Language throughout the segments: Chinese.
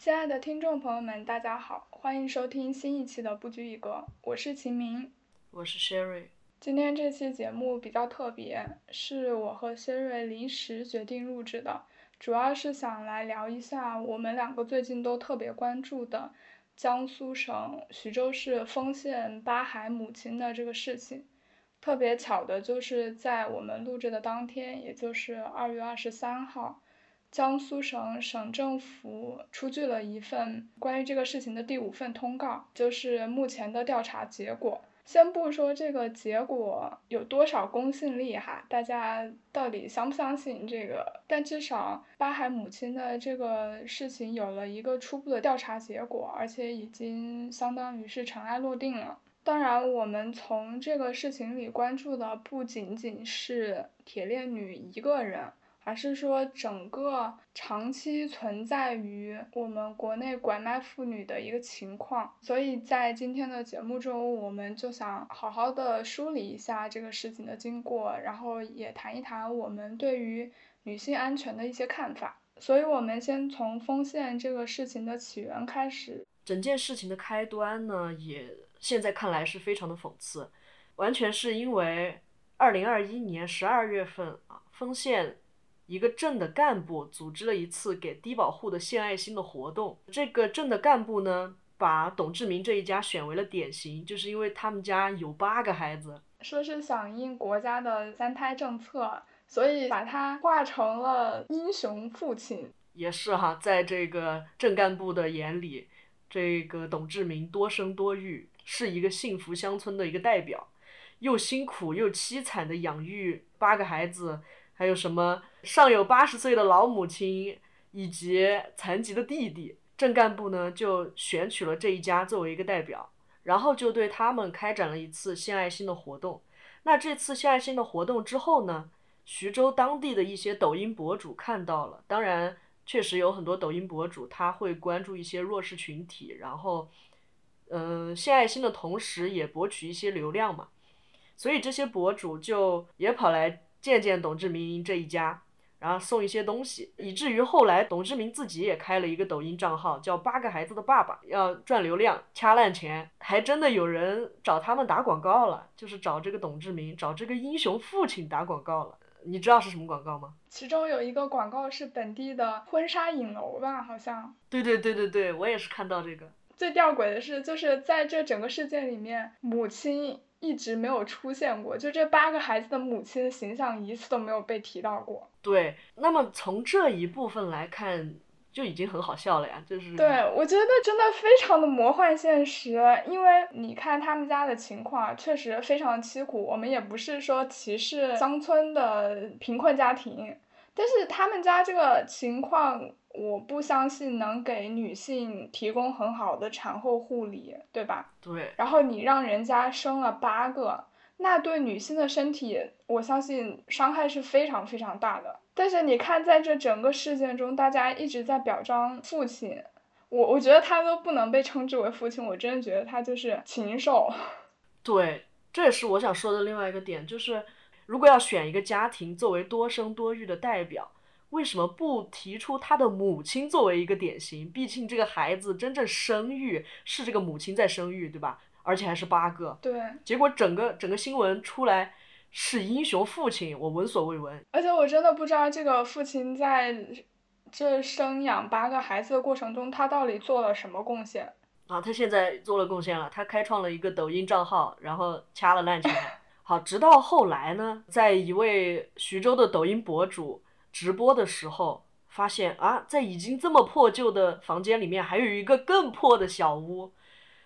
亲爱的听众朋友们，大家好，欢迎收听新一期的不拘一格，我是秦明，我是 Sherry。今天这期节目比较特别，是我和 Sherry 临时决定录制的，主要是想来聊一下我们两个最近都特别关注的江苏省徐州市丰县八孩母亲的这个事情。特别巧的就是在我们录制的当天，也就是二月二十三号。江苏省省政府出具了一份关于这个事情的第五份通告，就是目前的调查结果。先不说这个结果有多少公信力哈，大家到底相不相信这个？但至少巴海母亲的这个事情有了一个初步的调查结果，而且已经相当于是尘埃落定了。当然，我们从这个事情里关注的不仅仅是铁链女一个人。而是说，整个长期存在于我们国内拐卖妇女的一个情况，所以在今天的节目中，我们就想好好的梳理一下这个事情的经过，然后也谈一谈我们对于女性安全的一些看法。所以，我们先从丰县这个事情的起源开始。整件事情的开端呢，也现在看来是非常的讽刺，完全是因为二零二一年十二月份啊，丰县。一个镇的干部组织了一次给低保户的献爱心的活动。这个镇的干部呢，把董志明这一家选为了典型，就是因为他们家有八个孩子，说是响应国家的三胎政策，所以把他画成了英雄父亲。也是哈，在这个镇干部的眼里，这个董志明多生多育，是一个幸福乡村的一个代表，又辛苦又凄惨的养育八个孩子。还有什么上有八十岁的老母亲，以及残疾的弟弟，镇干部呢就选取了这一家作为一个代表，然后就对他们开展了一次献爱心的活动。那这次献爱心的活动之后呢，徐州当地的一些抖音博主看到了，当然确实有很多抖音博主他会关注一些弱势群体，然后，嗯，献爱心的同时也博取一些流量嘛，所以这些博主就也跑来。见见董志明这一家，然后送一些东西，以至于后来董志明自己也开了一个抖音账号，叫“八个孩子的爸爸”，要赚流量、掐烂钱，还真的有人找他们打广告了，就是找这个董志明、找这个英雄父亲打广告了。你知道是什么广告吗？其中有一个广告是本地的婚纱影楼吧，好像。对对对对对，我也是看到这个。最吊诡的是，就是在这整个事件里面，母亲。一直没有出现过，就这八个孩子的母亲的形象一次都没有被提到过。对，那么从这一部分来看，就已经很好笑了呀，就是。对，我觉得真的非常的魔幻现实，因为你看他们家的情况确实非常凄苦。我们也不是说歧视乡村的贫困家庭，但是他们家这个情况。我不相信能给女性提供很好的产后护理，对吧？对。然后你让人家生了八个，那对女性的身体，我相信伤害是非常非常大的。但是你看，在这整个事件中，大家一直在表彰父亲，我我觉得他都不能被称之为父亲，我真的觉得他就是禽兽。对，这也是我想说的另外一个点，就是如果要选一个家庭作为多生多育的代表。为什么不提出他的母亲作为一个典型？毕竟这个孩子真正生育是这个母亲在生育，对吧？而且还是八个。对。结果整个整个新闻出来是英雄父亲，我闻所未闻。而且我真的不知道这个父亲在这生养八个孩子的过程中，他到底做了什么贡献？啊，他现在做了贡献了，他开创了一个抖音账号，然后掐了烂钱。好，直到后来呢，在一位徐州的抖音博主。直播的时候发现啊，在已经这么破旧的房间里面，还有一个更破的小屋，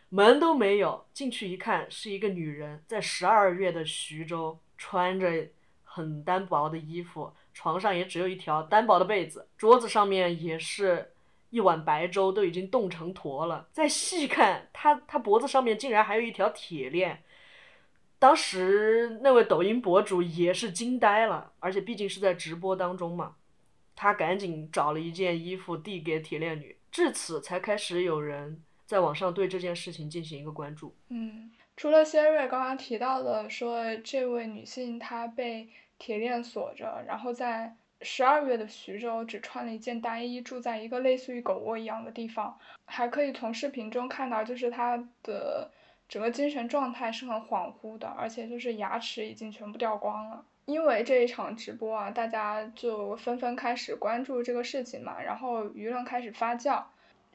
门都没有。进去一看，是一个女人在十二月的徐州，穿着很单薄的衣服，床上也只有一条单薄的被子，桌子上面也是一碗白粥，都已经冻成坨了。再细看，她她脖子上面竟然还有一条铁链。当时那位抖音博主也是惊呆了，而且毕竟是在直播当中嘛，他赶紧找了一件衣服递给铁链女，至此才开始有人在网上对这件事情进行一个关注。嗯，除了谢瑞刚刚提到的说这位女性她被铁链锁着，然后在十二月的徐州只穿了一件单衣，住在一个类似于狗窝一样的地方，还可以从视频中看到，就是她的整个精神状态是很恍惚的，而且就是牙齿已经全部掉光了。因为这一场直播啊，大家就纷纷开始关注这个事情嘛，然后舆论开始发酵。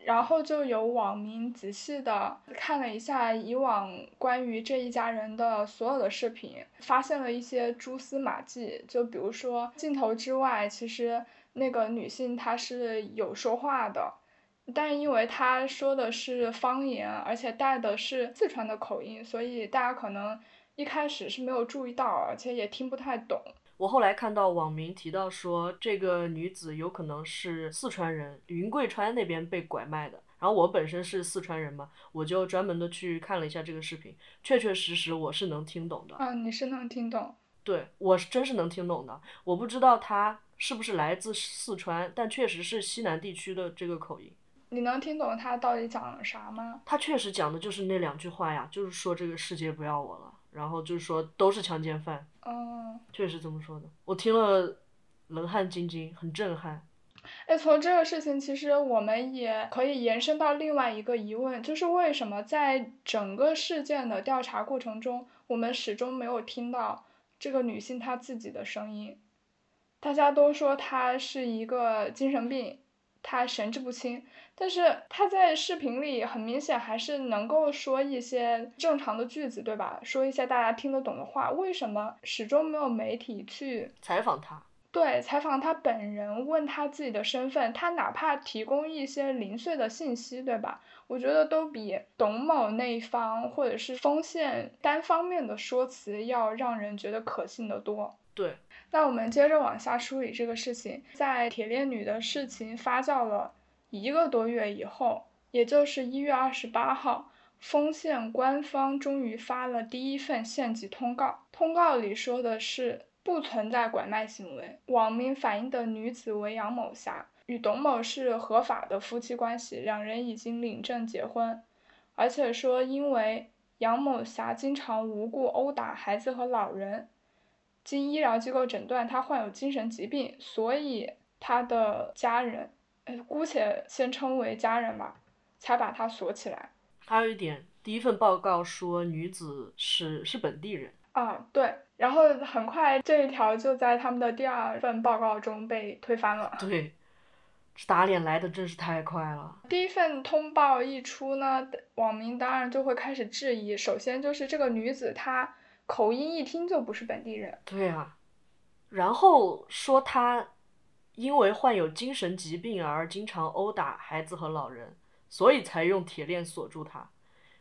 然后就有网民仔细的看了一下以往关于这一家人的所有的视频，发现了一些蛛丝马迹。就比如说镜头之外，其实那个女性她是有说话的，但因为他说的是方言，而且带的是四川的口音，所以大家可能一开始是没有注意到，而且也听不太懂。我后来看到网民提到说，这个女子有可能是四川人，云贵川那边被拐卖的。然后我本身是四川人嘛，我就专门的去看了一下这个视频，确确实实我是能听懂的。嗯，你是能听懂？对，我是真是能听懂的。我不知道她是不是来自四川，但确实是西南地区的这个口音。你能听懂他到底讲了啥吗？他确实讲的就是那两句话呀，就是说这个世界不要我了。然后就是说都是强奸犯，嗯，确实这么说的，我听了冷汗津津，很震撼。哎，从这个事情，其实我们也可以延伸到另外一个疑问，就是为什么在整个事件的调查过程中，我们始终没有听到这个女性她自己的声音？大家都说她是一个精神病。他神志不清，但是他在视频里很明显还是能够说一些正常的句子，对吧？说一些大家听得懂的话。为什么始终没有媒体去采访他？对，采访他本人，问他自己的身份，他哪怕提供一些零碎的信息，对吧？我觉得都比董某那一方或者是丰县单方面的说辞要让人觉得可信的多。对。那我们接着往下梳理这个事情，在铁链女的事情发酵了一个多月以后，也就是一月二十八号，丰县官方终于发了第一份县级通告。通告里说的是不存在拐卖行为，网民反映的女子为杨某霞，与董某是合法的夫妻关系，两人已经领证结婚，而且说因为杨某霞经常无故殴打孩子和老人。经医疗机构诊断，他患有精神疾病，所以他的家人，呃，姑且先称为家人吧，才把他锁起来。还有一点，第一份报告说女子是是本地人。啊，对，然后很快这一条就在他们的第二份报告中被推翻了。对，打脸来的真是太快了。第一份通报一出呢，网民当然就会开始质疑，首先就是这个女子她。口音一听就不是本地人。对啊，然后说他因为患有精神疾病而经常殴打孩子和老人，所以才用铁链锁住他。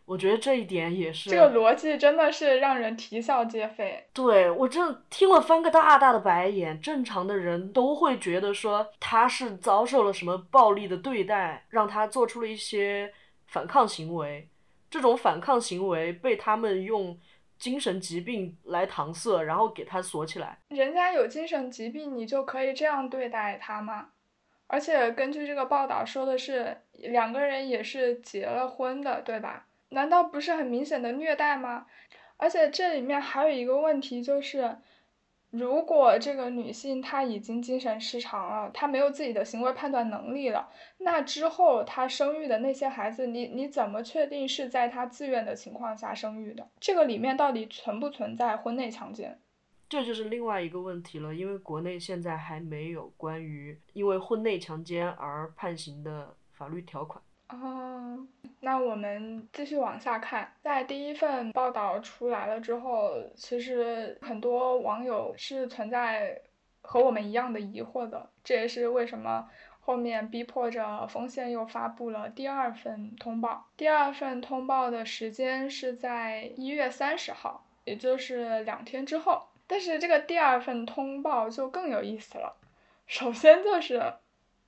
我觉得这一点也是。这个逻辑真的是让人啼笑皆非。对我这听了翻个大大的白眼。正常的人都会觉得说他是遭受了什么暴力的对待，让他做出了一些反抗行为。这种反抗行为被他们用。精神疾病来搪塞，然后给他锁起来。人家有精神疾病，你就可以这样对待他吗？而且根据这个报道说的是，两个人也是结了婚的，对吧？难道不是很明显的虐待吗？而且这里面还有一个问题就是。如果这个女性她已经精神失常了，她没有自己的行为判断能力了，那之后她生育的那些孩子，你你怎么确定是在她自愿的情况下生育的？这个里面到底存不存在婚内强奸？这就是另外一个问题了，因为国内现在还没有关于因为婚内强奸而判刑的法律条款。哦，那我们继续往下看，在第一份报道出来了之后，其实很多网友是存在和我们一样的疑惑的，这也是为什么后面逼迫着丰县又发布了第二份通报。第二份通报的时间是在一月三十号，也就是两天之后。但是这个第二份通报就更有意思了，首先就是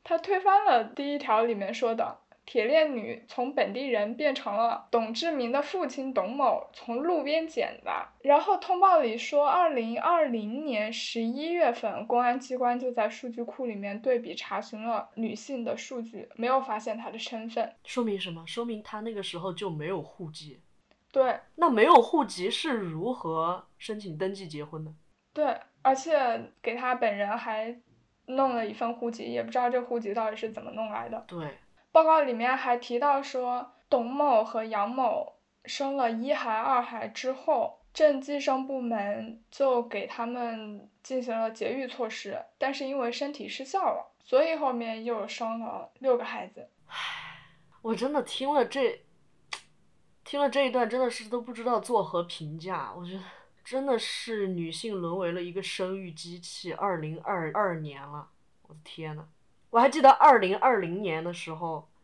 他推翻了第一条里面说的。铁链女从本地人变成了董志明的父亲董某从路边捡的。然后通报里说，二零二零年十一月份，公安机关就在数据库里面对比查询了女性的数据，没有发现她的身份。说明什么？说明她那个时候就没有户籍。对。那没有户籍是如何申请登记结婚的？对，而且给她本人还弄了一份户籍，也不知道这户籍到底是怎么弄来的。对，报告里面还提到说，董某和杨某生了一孩、二孩之后，镇计生部门就给他们进行了节育措施，但是因为身体失效了，所以后面又生了六个孩子。我真的听了这，听了这一段，真的是都不知道作何评价。我觉得真的是女性沦为了一个生育机器。二零二二年了，我的天呐，我还记得二零二零年的时候，《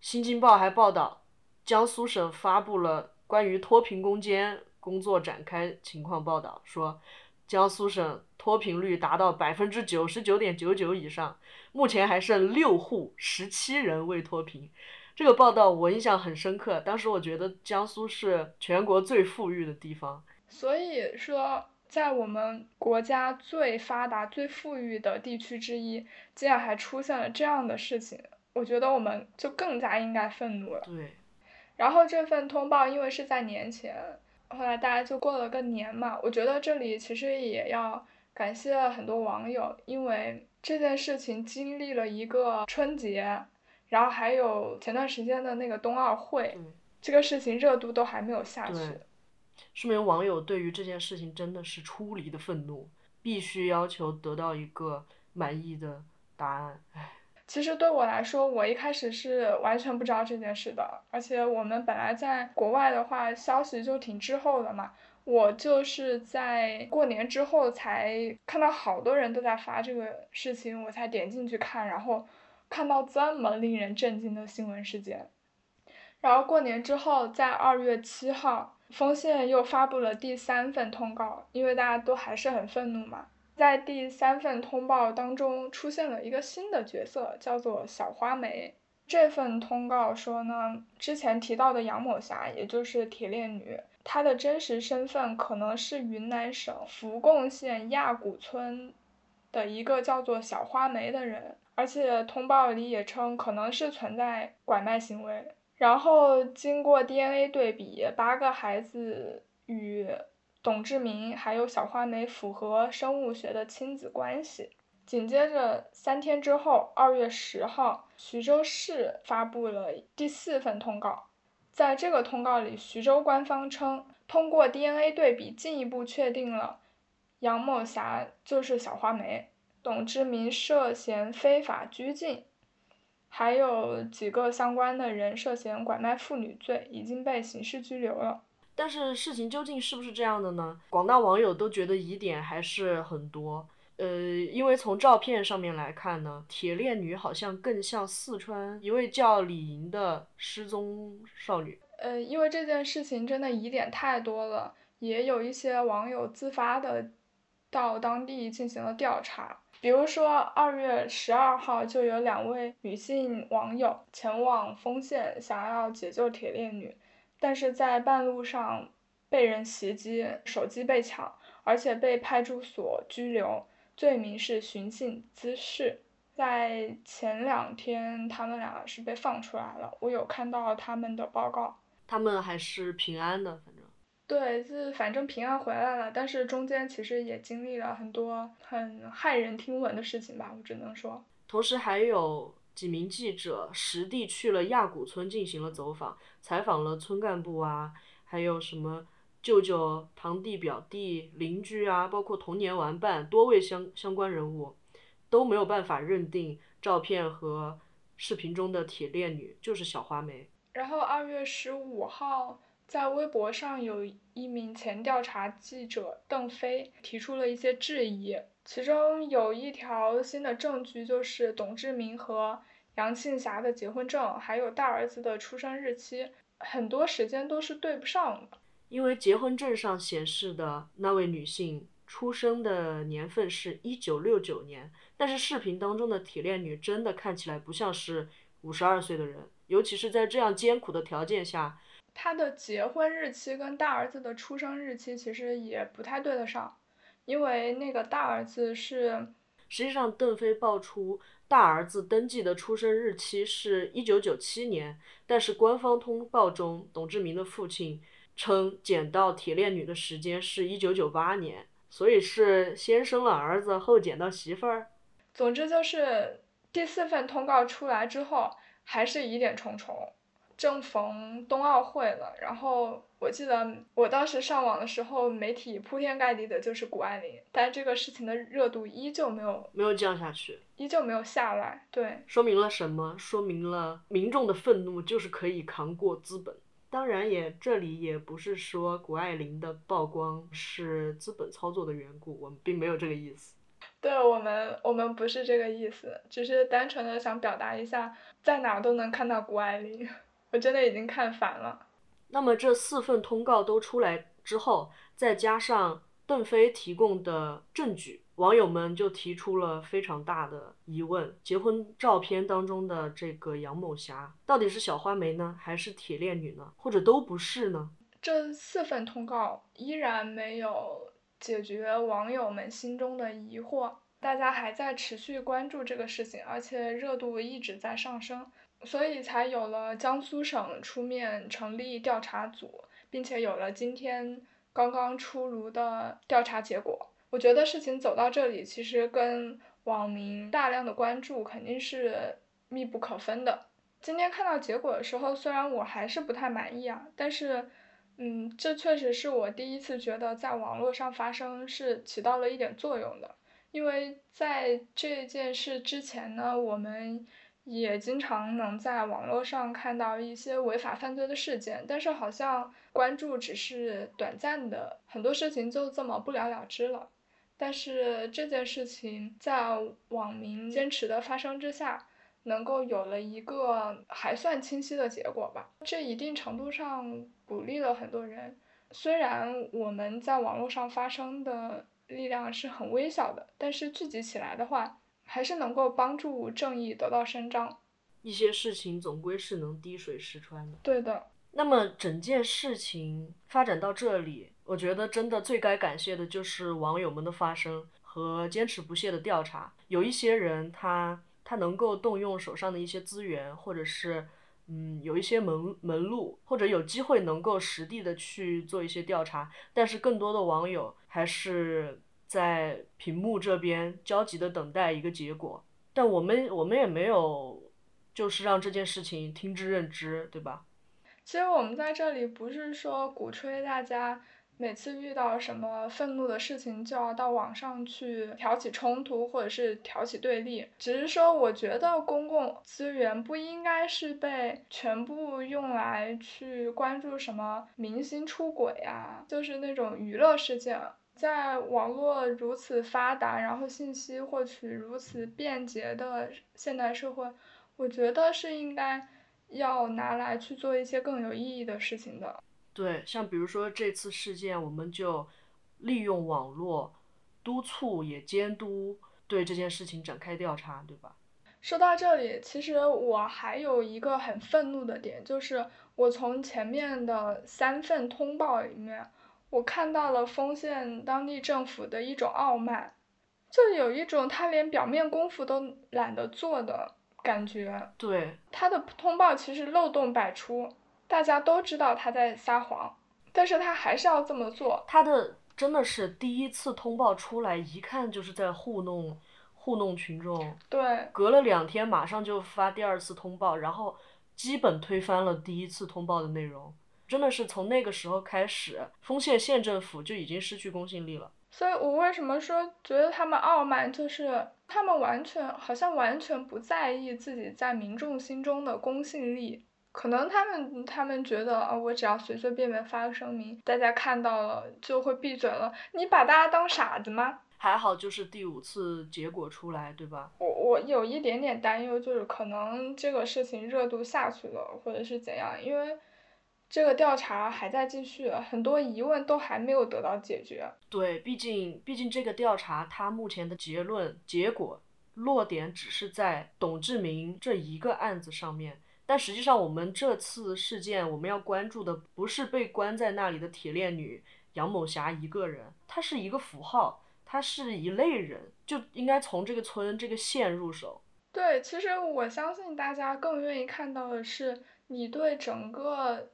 新京报》还报道，江苏省发布了关于脱贫攻坚工作展开情况报道，说江苏省脱贫率达到百分之九十九点九九以上，目前还剩六户十七人未脱贫。这个报道我印象很深刻，当时我觉得江苏是全国最富裕的地方。所以说，在我们国家最发达、最富裕的地区之一，竟然还出现了这样的事情，我觉得我们就更加应该愤怒了。对。然后这份通报因为是在年前，后来大家就过了个年嘛，我觉得这里其实也要感谢很多网友，因为这件事情经历了一个春节。然后还有前段时间的那个冬奥会，这个事情热度都还没有下去，说明网友对于这件事情真的是出离的愤怒，必须要求得到一个满意的答案。唉，其实对我来说，我一开始是完全不知道这件事的，而且我们本来在国外的话，消息就挺滞后的嘛，我就是在过年之后才看到好多人都在发这个事情，我才点进去看，然后。看到这么令人震惊的新闻事件，然后过年之后，在二月七号，丰县又发布了第三份通告，因为大家都还是很愤怒嘛。在第三份通报当中，出现了一个新的角色，叫做小花梅。这份通告说呢，之前提到的杨某霞，也就是铁链女，她的真实身份可能是云南省扶贡县亚古村的一个叫做小花梅的人。而且通报里也称可能是存在拐卖行为，然后经过 DNA 对比，八个孩子与董志明还有小花梅符合生物学的亲子关系。紧接着三天之后，二月十号，徐州市发布了第四份通告，在这个通告里，徐州官方称通过 DNA 对比进一步确定了杨某霞就是小花梅。董志明涉嫌非法拘禁，还有几个相关的人涉嫌拐卖妇女罪，已经被刑事拘留了。但是事情究竟是不是这样的呢？广大网友都觉得疑点还是很多。呃，因为从照片上面来看呢，铁链女好像更像四川一位叫李莹的失踪少女。呃，因为这件事情真的疑点太多了，也有一些网友自发的到当地进行了调查。比如说，二月十二号就有两位女性网友前往丰县，想要解救铁链女，但是在半路上被人袭击，手机被抢，而且被派出所拘留，罪名是寻衅滋事。在前两天，他们俩是被放出来了，我有看到他们的报告，他们还是平安的，反正。对，是反正平安回来了，但是中间其实也经历了很多很骇人听闻的事情吧，我只能说。同时还有几名记者实地去了亚古村进行了走访，采访了村干部啊，还有什么舅舅、堂弟、表弟、邻居啊，包括童年玩伴，多位相相关人物都没有办法认定照片和视频中的铁链女就是小花梅。然后二月十五号。在微博上有一名前调查记者邓飞提出了一些质疑，其中有一条新的证据就是董志明和杨庆霞的结婚证，还有大儿子的出生日期，很多时间都是对不上的。因为结婚证上显示的那位女性出生的年份是一九六九年，但是视频当中的铁链女真的看起来不像是五十二岁的人，尤其是在这样艰苦的条件下。他的结婚日期跟大儿子的出生日期其实也不太对得上，因为那个大儿子是，实际上邓飞爆出大儿子登记的出生日期是一九九七年，但是官方通报中董志明的父亲称捡到铁链女的时间是一九九八年，所以是先生了儿子后捡到媳妇儿。总之就是第四份通告出来之后，还是疑点重重。正逢冬奥会了，然后我记得我当时上网的时候，媒体铺天盖地的就是谷爱凌，但这个事情的热度依旧没有没有降下去，依旧没有下来。对，说明了什么？说明了民众的愤怒就是可以扛过资本。当然也这里也不是说谷爱凌的曝光是资本操作的缘故，我们并没有这个意思。对我们，我们不是这个意思，只是单纯的想表达一下，在哪都能看到谷爱凌。我真的已经看烦了。那么这四份通告都出来之后，再加上邓飞提供的证据，网友们就提出了非常大的疑问：结婚照片当中的这个杨某霞，到底是小花梅呢，还是铁链女呢，或者都不是呢？这四份通告依然没有解决网友们心中的疑惑，大家还在持续关注这个事情，而且热度一直在上升。所以才有了江苏省出面成立调查组，并且有了今天刚刚出炉的调查结果。我觉得事情走到这里，其实跟网民大量的关注肯定是密不可分的。今天看到结果的时候，虽然我还是不太满意啊，但是，嗯，这确实是我第一次觉得在网络上发声是起到了一点作用的。因为在这件事之前呢，我们。也经常能在网络上看到一些违法犯罪的事件，但是好像关注只是短暂的，很多事情就这么不了了之了。但是这件事情在网民坚持的发生之下，能够有了一个还算清晰的结果吧，这一定程度上鼓励了很多人。虽然我们在网络上发声的力量是很微小的，但是聚集起来的话。还是能够帮助正义得到伸张，一些事情总归是能滴水石穿的。对的。那么整件事情发展到这里，我觉得真的最该感谢的就是网友们的发声和坚持不懈的调查。有一些人他他能够动用手上的一些资源，或者是嗯有一些门门路，或者有机会能够实地的去做一些调查，但是更多的网友还是。在屏幕这边焦急的等待一个结果，但我们我们也没有，就是让这件事情听之任之，对吧？其实我们在这里不是说鼓吹大家每次遇到什么愤怒的事情就要到网上去挑起冲突或者是挑起对立，只是说我觉得公共资源不应该是被全部用来去关注什么明星出轨啊，就是那种娱乐事件。在网络如此发达，然后信息获取如此便捷的现代社会，我觉得是应该要拿来去做一些更有意义的事情的。对，像比如说这次事件，我们就利用网络督促也监督对这件事情展开调查，对吧？说到这里，其实我还有一个很愤怒的点，就是我从前面的三份通报里面。我看到了丰县当地政府的一种傲慢，就有一种他连表面功夫都懒得做的感觉。对，他的通报其实漏洞百出，大家都知道他在撒谎，但是他还是要这么做。他的真的是第一次通报出来，一看就是在糊弄糊弄群众。对。隔了两天，马上就发第二次通报，然后基本推翻了第一次通报的内容。真的是从那个时候开始，丰县县政府就已经失去公信力了。所以我为什么说觉得他们傲慢，就是他们完全好像完全不在意自己在民众心中的公信力。可能他们他们觉得啊，我只要随随便便发个声明，大家看到了就会闭嘴了。你把大家当傻子吗？还好就是第五次结果出来，对吧？我我有一点点担忧，就是可能这个事情热度下去了，或者是怎样，因为。这个调查还在继续，很多疑问都还没有得到解决。对，毕竟毕竟这个调查它目前的结论结果落点只是在董志明这一个案子上面，但实际上我们这次事件我们要关注的不是被关在那里的铁链女杨某霞一个人，她是一个符号，她是一类人，就应该从这个村这个县入手。对，其实我相信大家更愿意看到的是你对整个。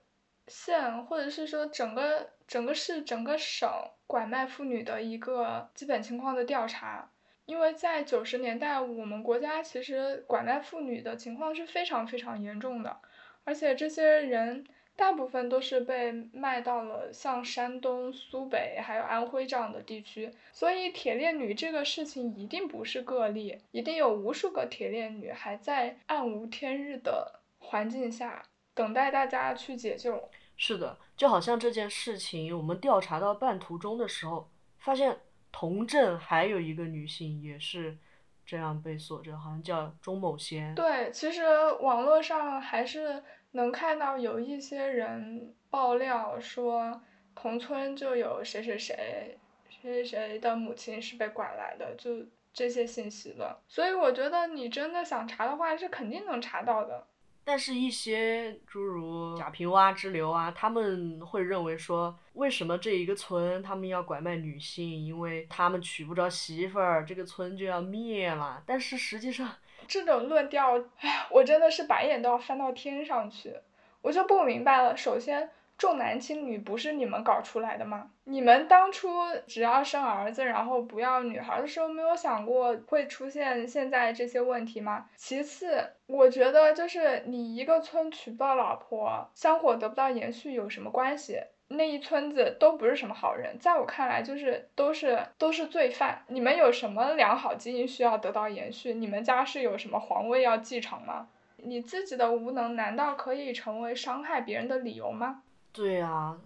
县或者是说整个整个市整个省拐卖妇女的一个基本情况的调查，因为在九十年代，我们国家其实拐卖妇女的情况是非常非常严重的，而且这些人大部分都是被卖到了像山东、苏北还有安徽这样的地区，所以铁链女这个事情一定不是个例，一定有无数个铁链女还在暗无天日的环境下等待大家去解救。是的，就好像这件事情，我们调查到半途中的时候，发现。同镇还有一个女性也是这样被锁着，好像叫钟某仙。对，其实网络上还是能看到有一些人爆料说，同村就有谁谁谁，谁谁谁的母亲是被拐来的，就这些信息的。所以我觉得你真的想查的话，是肯定能查到的。但是，一些诸如贾平凹之流啊，他们会认为说，为什么这一个村他们要拐卖女性？因为他们娶不着媳妇儿，这个村就要灭了。但是实际上，这种论调，哎，我真的是白眼都要翻到天上去，我就不明白了。首先。重男轻女不是你们搞出来的吗？你们当初只要生儿子，然后不要女孩的时候，没有想过会出现现在这些问题吗？其次，我觉得就是你一个村娶不到老婆，香火得不到延续有什么关系？那一村子都不是什么好人，在我看来就是都是都是罪犯。你们有什么良好基因需要得到延续？你们家是有什么皇位要继承吗？你自己的无能难道可以成为伤害别人的理由吗？对啊，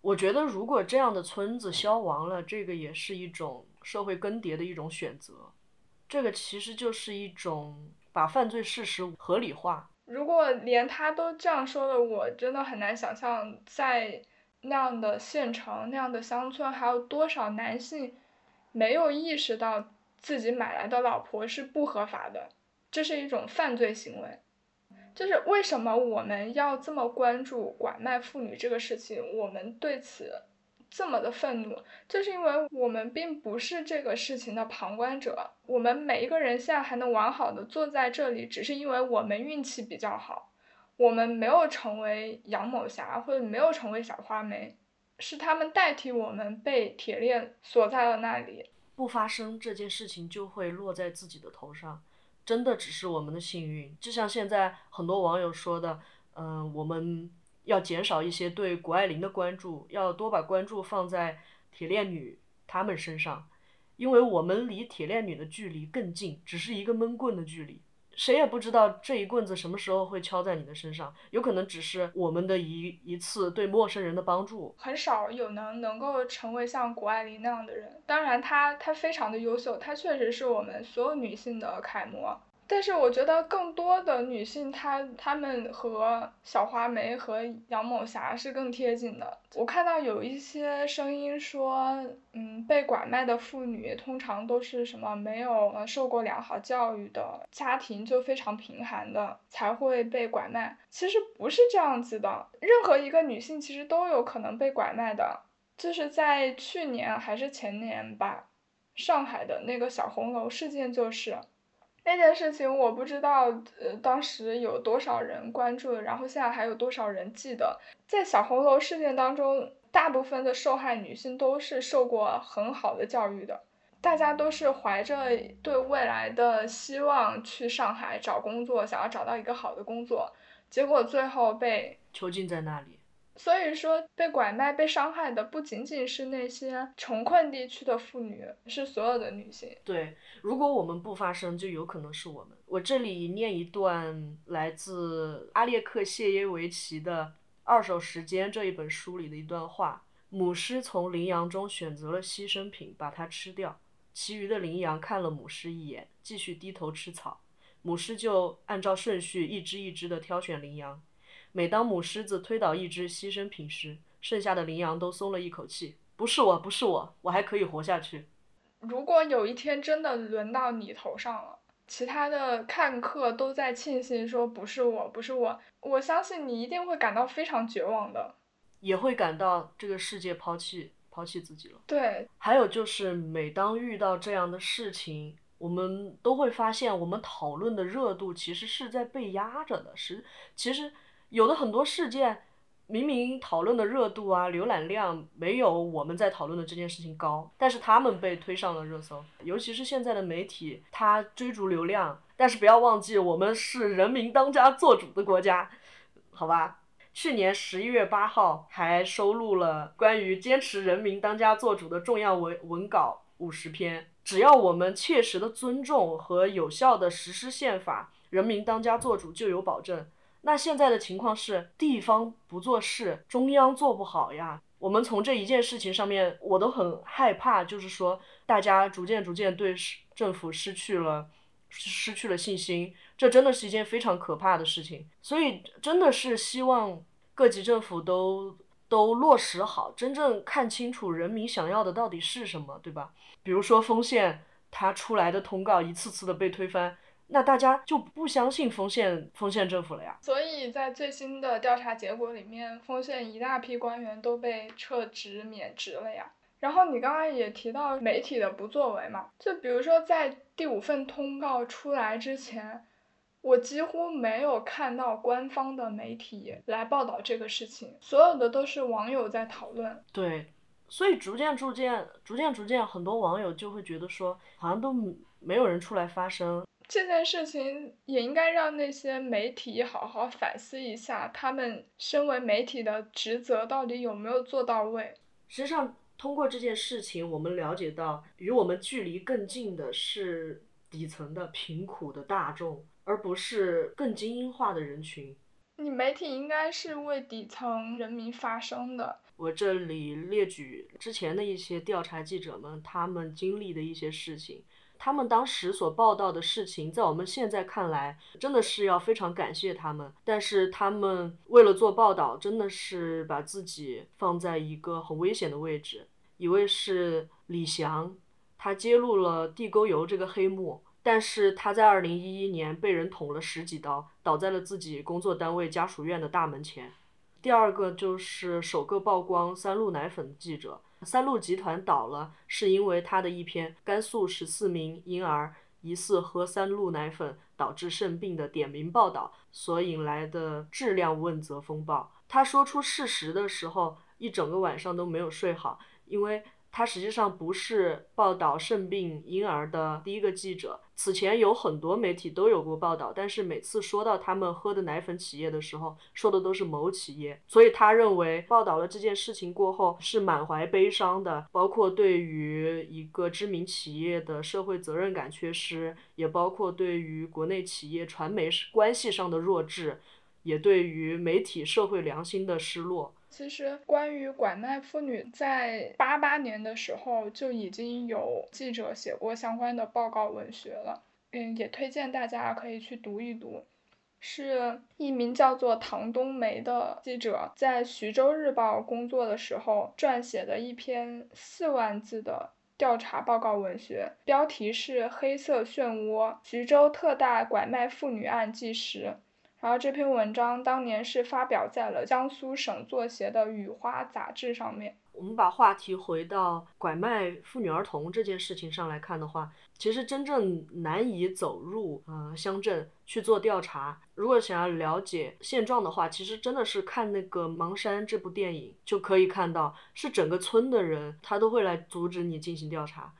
我觉得如果这样的村子消亡了，这个也是一种社会更迭的一种选择。这个其实就是一种把犯罪事实合理化。如果连他都这样说了，我真的很难想象，在那样的县城、那样的乡村，还有多少男性没有意识到自己买来的老婆是不合法的，这是一种犯罪行为。就是为什么我们要这么关注拐卖妇女这个事情？我们对此这么的愤怒，就是因为我们并不是这个事情的旁观者。我们每一个人现在还能完好的坐在这里，只是因为我们运气比较好，我们没有成为杨某霞或者没有成为小花梅，是他们代替我们被铁链锁在了那里。不发生这件事情，就会落在自己的头上。真的只是我们的幸运，就像现在很多网友说的，嗯，我们要减少一些对谷爱凌的关注，要多把关注放在铁链女她们身上，因为我们离铁链女的距离更近，只是一个闷棍的距离。谁也不知道这一棍子什么时候会敲在你的身上，有可能只是我们的一一次对陌生人的帮助。很少有能能够成为像谷爱凌那样的人，当然她她非常的优秀，她确实是我们所有女性的楷模。但是我觉得更多的女性，她她们和小花梅和杨某霞是更贴近的。我看到有一些声音说，嗯，被拐卖的妇女通常都是什么没有受过良好教育的家庭，就非常贫寒的才会被拐卖。其实不是这样子的，任何一个女性其实都有可能被拐卖的。就是在去年还是前年吧，上海的那个小红楼事件就是。那件事情我不知道，呃，当时有多少人关注，然后现在还有多少人记得？在小红楼事件当中，大部分的受害女性都是受过很好的教育的，大家都是怀着对未来的希望去上海找工作，想要找到一个好的工作，结果最后被囚禁在那里。所以说，被拐卖、被伤害的不仅仅是那些穷困地区的妇女，是所有的女性。对，如果我们不发声，就有可能是我们。我这里念一段来自阿列克谢耶维奇的《二手时间》这一本书里的一段话：母狮从羚羊中选择了牺牲品，把它吃掉。其余的羚羊看了母狮一眼，继续低头吃草。母狮就按照顺序一只一只的挑选羚羊。每当母狮子推倒一只牺牲品时，剩下的羚羊都松了一口气。不是我，不是我，我还可以活下去。如果有一天真的轮到你头上了，其他的看客都在庆幸说不是我，不是我，我相信你一定会感到非常绝望的，也会感到这个世界抛弃抛弃自己了。对。还有就是，每当遇到这样的事情，我们都会发现，我们讨论的热度其实是在被压着的，是其实。有的很多事件，明明讨论的热度啊、浏览量没有我们在讨论的这件事情高，但是他们被推上了热搜。尤其是现在的媒体，它追逐流量，但是不要忘记，我们是人民当家作主的国家，好吧？去年十一月八号还收录了关于坚持人民当家作主的重要文文稿五十篇。只要我们切实的尊重和有效的实施宪法，人民当家作主就有保证。那现在的情况是，地方不做事，中央做不好呀。我们从这一件事情上面，我都很害怕，就是说，大家逐渐逐渐对政府失去了失去了信心，这真的是一件非常可怕的事情。所以，真的是希望各级政府都都落实好，真正看清楚人民想要的到底是什么，对吧？比如说丰县，它出来的通告一次次的被推翻。那大家就不相信丰县丰县政府了呀？所以在最新的调查结果里面，丰县一大批官员都被撤职免职了呀。然后你刚刚也提到媒体的不作为嘛，就比如说在第五份通告出来之前，我几乎没有看到官方的媒体来报道这个事情，所有的都是网友在讨论。对，所以逐渐逐渐逐渐逐渐，很多网友就会觉得说，好像都没有人出来发声。这件事情也应该让那些媒体好好反思一下，他们身为媒体的职责到底有没有做到位。实际上，通过这件事情，我们了解到，与我们距离更近的是底层的贫苦的大众，而不是更精英化的人群。你媒体应该是为底层人民发声的。我这里列举之前的一些调查记者们他们经历的一些事情。他们当时所报道的事情，在我们现在看来，真的是要非常感谢他们。但是他们为了做报道，真的是把自己放在一个很危险的位置。一位是李翔，他揭露了地沟油这个黑幕，但是他在二零一一年被人捅了十几刀，倒在了自己工作单位家属院的大门前。第二个就是首个曝光三鹿奶粉的记者。三鹿集团倒了，是因为他的一篇甘肃十四名婴儿疑似喝三鹿奶粉导致肾病的点名报道所引来的质量问责风暴。他说出事实的时候，一整个晚上都没有睡好，因为。他实际上不是报道肾病婴儿的第一个记者，此前有很多媒体都有过报道，但是每次说到他们喝的奶粉企业的时候，说的都是某企业，所以他认为报道了这件事情过后是满怀悲伤的，包括对于一个知名企业的社会责任感缺失，也包括对于国内企业传媒关系上的弱智，也对于媒体社会良心的失落。其实，关于拐卖妇女，在八八年的时候就已经有记者写过相关的报告文学了。嗯，也推荐大家可以去读一读。是一名叫做唐冬梅的记者在徐州日报工作的时候撰写的一篇四万字的调查报告文学，标题是《黑色漩涡：徐州特大拐卖妇女案纪实》。然后这篇文章当年是发表在了江苏省作协的《雨花》杂志上面。我们把话题回到拐卖妇女儿童这件事情上来看的话，其实真正难以走入呃乡镇去做调查。如果想要了解现状的话，其实真的是看那个《盲山》这部电影就可以看到，是整个村的人他都会来阻止你进行调查。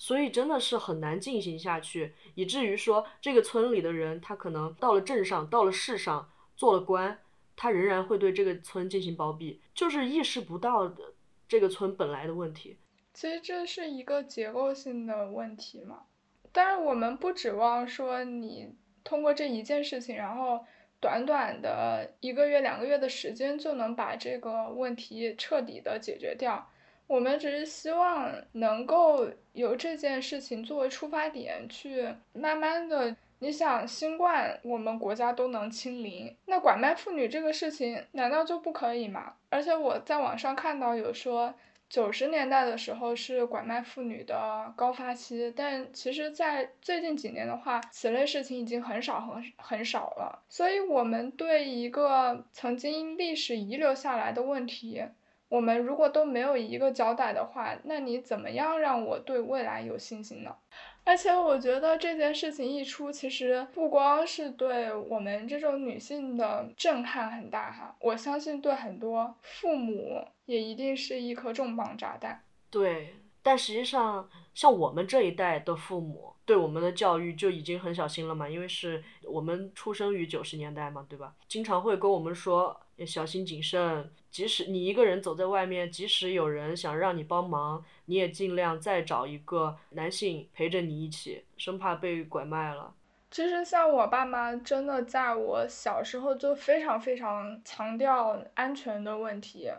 所以真的是很难进行下去，以至于说这个村里的人，他可能到了镇上，到了市上做了官，他仍然会对这个村进行包庇，就是意识不到的这个村本来的问题。其实这是一个结构性的问题嘛，但是我们不指望说你通过这一件事情，然后短短的一个月、两个月的时间就能把这个问题彻底的解决掉。我们只是希望能够由这件事情作为出发点，去慢慢的，你想新冠我们国家都能清零，那拐卖妇女这个事情难道就不可以吗？而且我在网上看到有说，九十年代的时候是拐卖妇女的高发期，但其实，在最近几年的话，此类事情已经很少很很少了。所以，我们对一个曾经历史遗留下来的问题。我们如果都没有一个交代的话，那你怎么样让我对未来有信心呢？而且我觉得这件事情一出，其实不光是对我们这种女性的震撼很大哈，我相信对很多父母也一定是一颗重磅炸弹。对，但实际上像我们这一代的父母，对我们的教育就已经很小心了嘛，因为是我们出生于九十年代嘛，对吧？经常会跟我们说小心谨慎。即使你一个人走在外面，即使有人想让你帮忙，你也尽量再找一个男性陪着你一起，生怕被拐卖了。其实像我爸妈，真的在我小时候就非常非常强调安全的问题。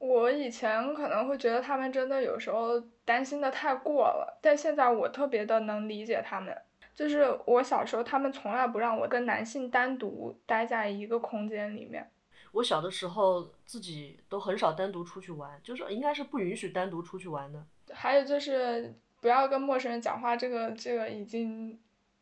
我以前可能会觉得他们真的有时候担心的太过了，但现在我特别的能理解他们。就是我小时候，他们从来不让我跟男性单独待在一个空间里面。我小的时候自己都很少单独出去玩，就是应该是不允许单独出去玩的。还有就是不要跟陌生人讲话，这个这个已经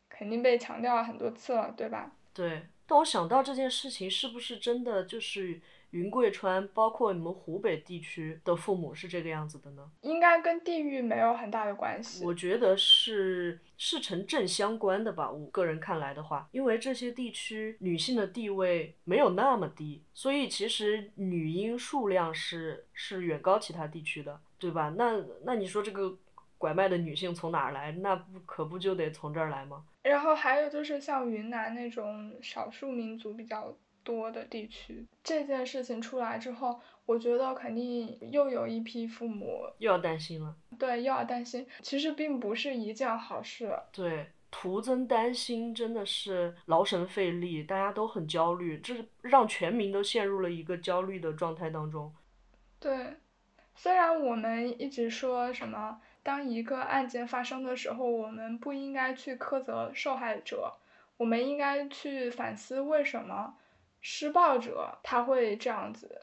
肯定被强调了很多次了，对吧？对。但我想到这件事情是不是真的就是。云贵川，包括你们湖北地区的父母是这个样子的呢？应该跟地域没有很大的关系。我觉得是是成正相关的吧。我个人看来的话，因为这些地区女性的地位没有那么低，所以其实女婴数量是是远高其他地区的，对吧？那那你说这个拐卖的女性从哪儿来？那不可不就得从这儿来吗？然后还有就是像云南那种少数民族比较。多的地区，这件事情出来之后，我觉得肯定又有一批父母又要担心了。对，又要担心，其实并不是一件好事。对，徒增担心，真的是劳神费力，大家都很焦虑，这是让全民都陷入了一个焦虑的状态当中。对，虽然我们一直说什么，当一个案件发生的时候，我们不应该去苛责受害者，我们应该去反思为什么。施暴者他会这样子，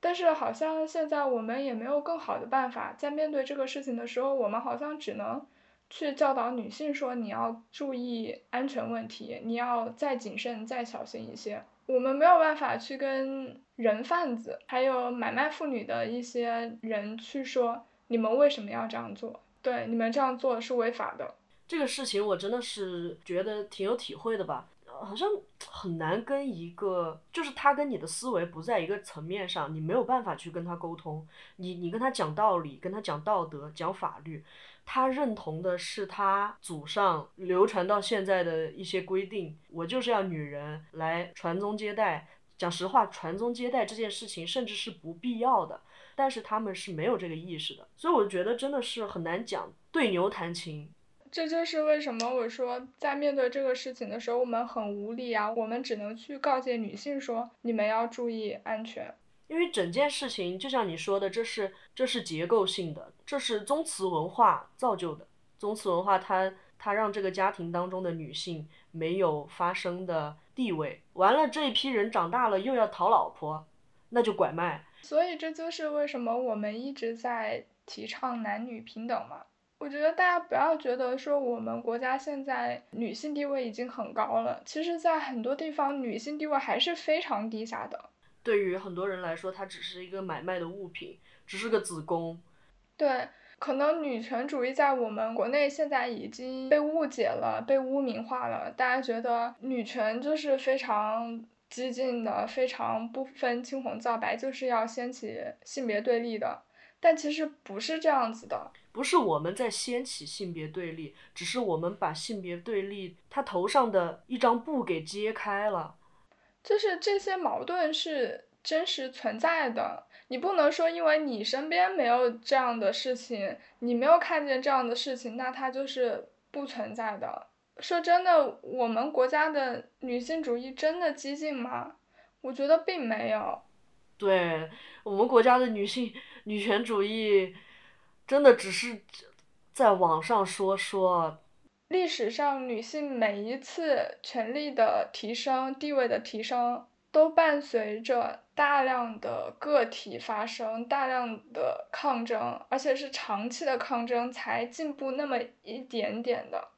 但是好像现在我们也没有更好的办法，在面对这个事情的时候，我们好像只能去教导女性说你要注意安全问题，你要再谨慎、再小心一些。我们没有办法去跟人贩子还有买卖妇女的一些人去说你们为什么要这样做？对，你们这样做是违法的。这个事情我真的是觉得挺有体会的吧。好像很难跟一个，就是他跟你的思维不在一个层面上，你没有办法去跟他沟通。你你跟他讲道理，跟他讲道德，讲法律，他认同的是他祖上流传到现在的一些规定。我就是要女人来传宗接代。讲实话，传宗接代这件事情甚至是不必要的，但是他们是没有这个意识的。所以我觉得真的是很难讲，对牛弹琴。这就是为什么我说，在面对这个事情的时候，我们很无力啊。我们只能去告诫女性说，你们要注意安全。因为整件事情就像你说的，这是这是结构性的，这是宗祠文化造就的。宗祠文化它它让这个家庭当中的女性没有发声的地位。完了，这一批人长大了又要讨老婆，那就拐卖。所以这就是为什么我们一直在提倡男女平等嘛。我觉得大家不要觉得说我们国家现在女性地位已经很高了，其实，在很多地方女性地位还是非常低下的。对于很多人来说，它只是一个买卖的物品，只是个子宫。对，可能女权主义在我们国内现在已经被误解了，被污名化了。大家觉得女权就是非常激进的，非常不分青红皂白，就是要掀起性别对立的。但其实不是这样子的，不是我们在掀起性别对立，只是我们把性别对立他头上的一张布给揭开了。就是这些矛盾是真实存在的，你不能说因为你身边没有这样的事情，你没有看见这样的事情，那它就是不存在的。说真的，我们国家的女性主义真的激进吗？我觉得并没有。对我们国家的女性。女权主义真的只是在网上说说。历史上女性每一次权力的提升、地位的提升，都伴随着大量的个体发生、大量的抗争，而且是长期的抗争才进步那么一点点的。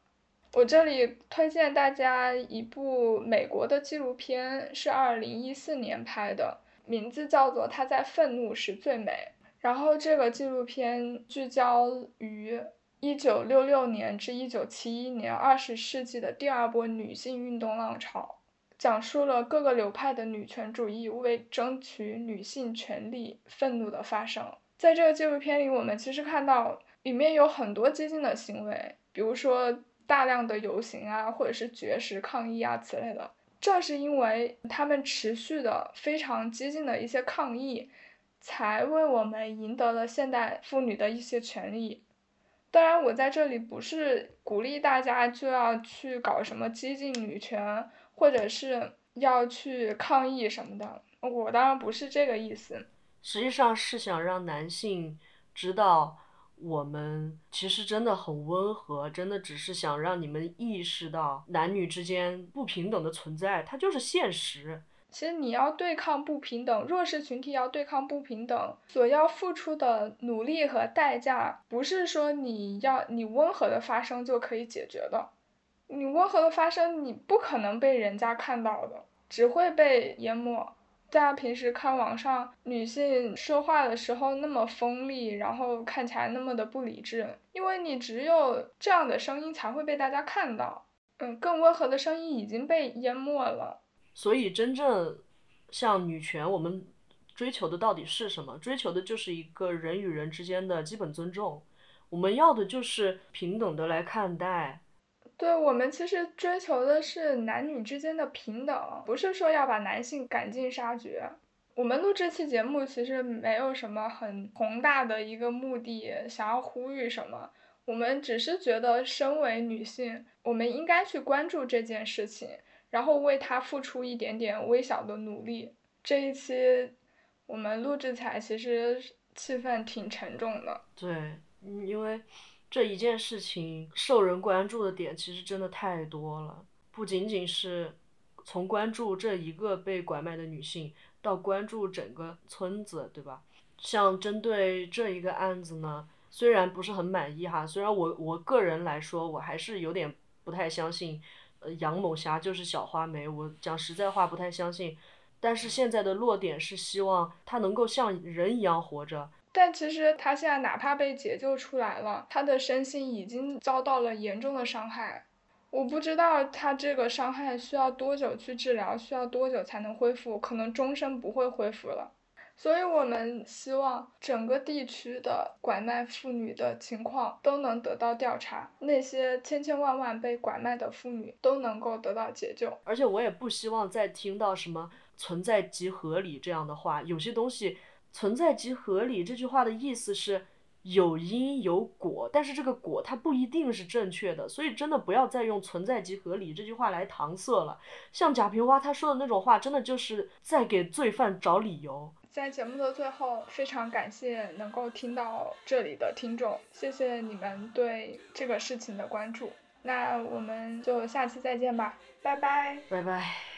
我这里推荐大家一部美国的纪录片，是二零一四年拍的，名字叫做《她在愤怒时最美》。然后这个纪录片聚焦于一九六六年至一九七一年二十世纪的第二波女性运动浪潮，讲述了各个流派的女权主义为争取女性权利愤怒的发生。在这个纪录片里，我们其实看到里面有很多激进的行为，比如说大量的游行啊，或者是绝食抗议啊此类的。正是因为他们持续的非常激进的一些抗议，才为我们赢得了现代妇女的一些权利。当然，我在这里不是鼓励大家就要去搞什么激进女权，或者是要去抗议什么的。我当然不是这个意思。实际上是想让男性知道，我们其实真的很温和，真的只是想让你们意识到男女之间不平等的存在，它就是现实。其实你要对抗不平等，弱势群体要对抗不平等，所要付出的努力和代价，不是说你要你温和的发声就可以解决的。你温和的发声，你不可能被人家看到的，只会被淹没。大家平时看网上女性说话的时候那么锋利，然后看起来那么的不理智，因为你只有这样的声音才会被大家看到。嗯，更温和的声音已经被淹没了。所以，真正像女权，我们追求的到底是什么？追求的就是一个人与人之间的基本尊重。我们要的就是平等的来看待。对我们其实追求的是男女之间的平等，不是说要把男性赶尽杀绝。我们录这期节目其实没有什么很宏大的一个目的，想要呼吁什么。我们只是觉得，身为女性，我们应该去关注这件事情，然后为他付出一点点微小的努力。这一期我们录制起来其实气氛挺沉重的。对，因为。这一件事情受人关注的点其实真的太多了，不仅仅是从关注这一个被拐卖的女性，到关注整个村子，对吧？像针对这一个案子呢，虽然不是很满意哈，虽然我我个人来说，我还是有点不太相信，呃，杨某霞就是小花梅，我讲实在话不太相信。但是现在的落点是希望她能够像人一样活着。但其实他现在哪怕被解救出来了，他的身心已经遭到了严重的伤害。我不知道他这个伤害需要多久去治疗，需要多久才能恢复，可能终身不会恢复了。所以我们希望整个地区的拐卖妇女的情况都能得到调查，那些千千万万被拐卖的妇女都能够得到解救。而且我也不希望再听到什么存在即合理这样的话，有些东西。存在即合理这句话的意思是有因有果，但是这个果它不一定是正确的，所以真的不要再用存在即合理这句话来搪塞了。像贾平凹他说的那种话，真的就是在给罪犯找理由。在节目的最后，非常感谢能够听到这里的听众，谢谢你们对这个事情的关注。那我们就下期再见吧，拜拜，拜拜。